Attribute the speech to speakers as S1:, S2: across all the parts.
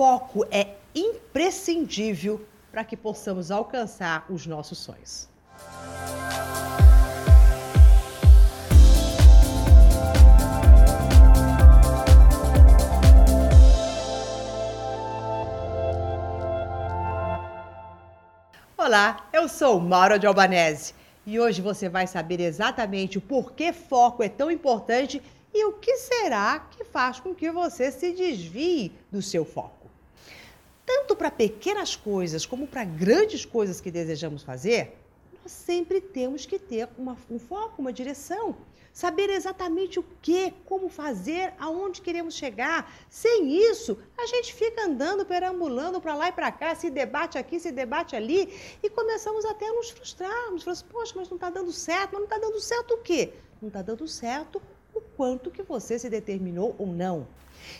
S1: foco é imprescindível para que possamos alcançar os nossos sonhos. Olá, eu sou Maura de Albanese e hoje você vai saber exatamente o porquê foco é tão importante e o que será que faz com que você se desvie do seu foco. Tanto para pequenas coisas como para grandes coisas que desejamos fazer, nós sempre temos que ter uma, um foco, uma direção saber exatamente o que, como fazer, aonde queremos chegar. Sem isso, a gente fica andando, perambulando para lá e para cá, se debate aqui, se debate ali, e começamos até a nos frustrarmos. Falamos, poxa, mas não está dando certo, mas não está dando certo o quê? Não está dando certo quanto que você se determinou ou não.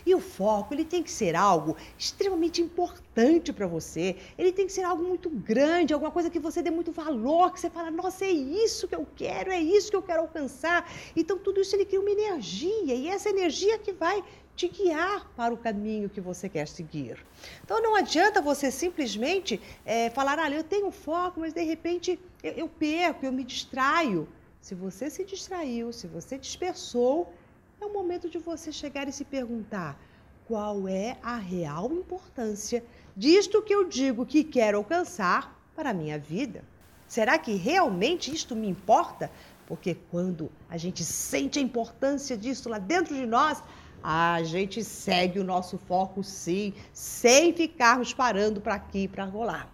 S1: E o foco, ele tem que ser algo extremamente importante para você. Ele tem que ser algo muito grande, alguma coisa que você dê muito valor, que você fala, nossa, é isso que eu quero, é isso que eu quero alcançar. Então, tudo isso ele cria uma energia, e essa energia que vai te guiar para o caminho que você quer seguir. Então, não adianta você simplesmente é, falar, ah, eu tenho foco, mas de repente eu, eu perco, eu me distraio. Se você se distraiu, se você dispersou, é o momento de você chegar e se perguntar qual é a real importância disto que eu digo que quero alcançar para a minha vida. Será que realmente isto me importa? Porque quando a gente sente a importância disso lá dentro de nós, a gente segue o nosso foco sim, sem ficarmos parando para aqui e para rolar.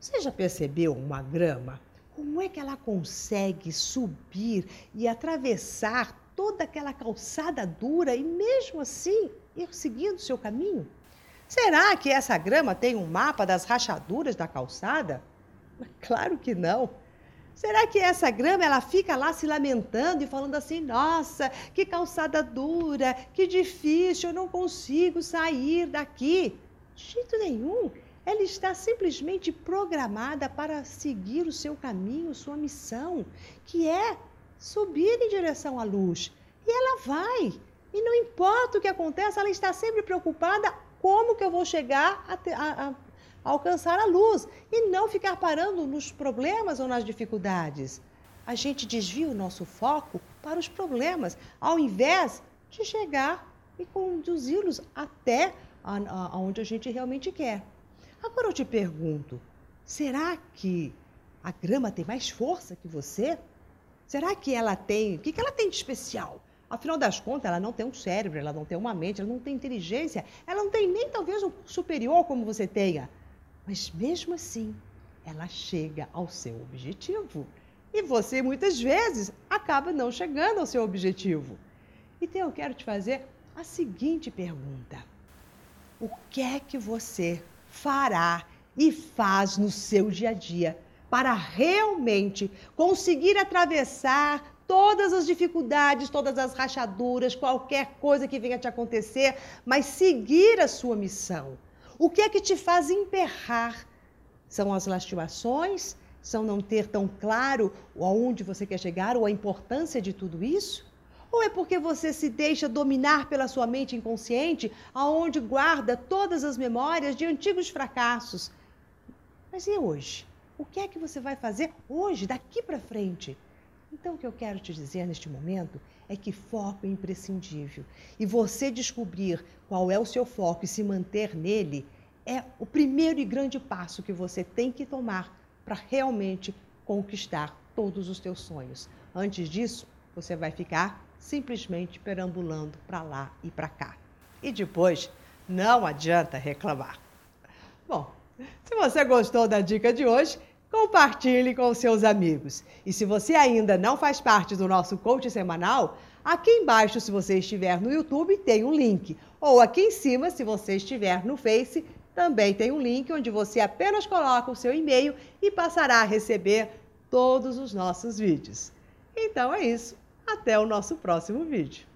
S1: Você já percebeu uma grama? Como é que ela consegue subir e atravessar toda aquela calçada dura e mesmo assim ir seguindo seu caminho? Será que essa grama tem um mapa das rachaduras da calçada? Claro que não. Será que essa grama ela fica lá se lamentando e falando assim: "Nossa, que calçada dura, que difícil, eu não consigo sair daqui"? De jeito nenhum. Ela está simplesmente programada para seguir o seu caminho, sua missão, que é subir em direção à luz. E ela vai. E não importa o que aconteça, ela está sempre preocupada como que eu vou chegar a, a, a alcançar a luz e não ficar parando nos problemas ou nas dificuldades. A gente desvia o nosso foco para os problemas, ao invés de chegar e conduzi-los até aonde a gente realmente quer. Agora eu te pergunto, será que a grama tem mais força que você? Será que ela tem. O que ela tem de especial? Afinal das contas, ela não tem um cérebro, ela não tem uma mente, ela não tem inteligência, ela não tem nem talvez um superior como você tenha. Mas mesmo assim, ela chega ao seu objetivo. E você muitas vezes acaba não chegando ao seu objetivo. Então eu quero te fazer a seguinte pergunta: O que é que você fará e faz no seu dia a dia para realmente conseguir atravessar todas as dificuldades, todas as rachaduras, qualquer coisa que venha te acontecer, mas seguir a sua missão. O que é que te faz emperrar? São as lastimações? São não ter tão claro aonde você quer chegar ou a importância de tudo isso? Ou é porque você se deixa dominar pela sua mente inconsciente, aonde guarda todas as memórias de antigos fracassos? Mas e hoje? O que é que você vai fazer hoje, daqui para frente? Então, o que eu quero te dizer neste momento é que foco é imprescindível. E você descobrir qual é o seu foco e se manter nele é o primeiro e grande passo que você tem que tomar para realmente conquistar todos os teus sonhos. Antes disso, você vai ficar simplesmente perambulando para lá e para cá. E depois, não adianta reclamar. Bom, se você gostou da dica de hoje, compartilhe com seus amigos. E se você ainda não faz parte do nosso coach semanal, aqui embaixo, se você estiver no YouTube, tem um link. Ou aqui em cima, se você estiver no Face, também tem um link onde você apenas coloca o seu e-mail e passará a receber todos os nossos vídeos. Então é isso. Até o nosso próximo vídeo.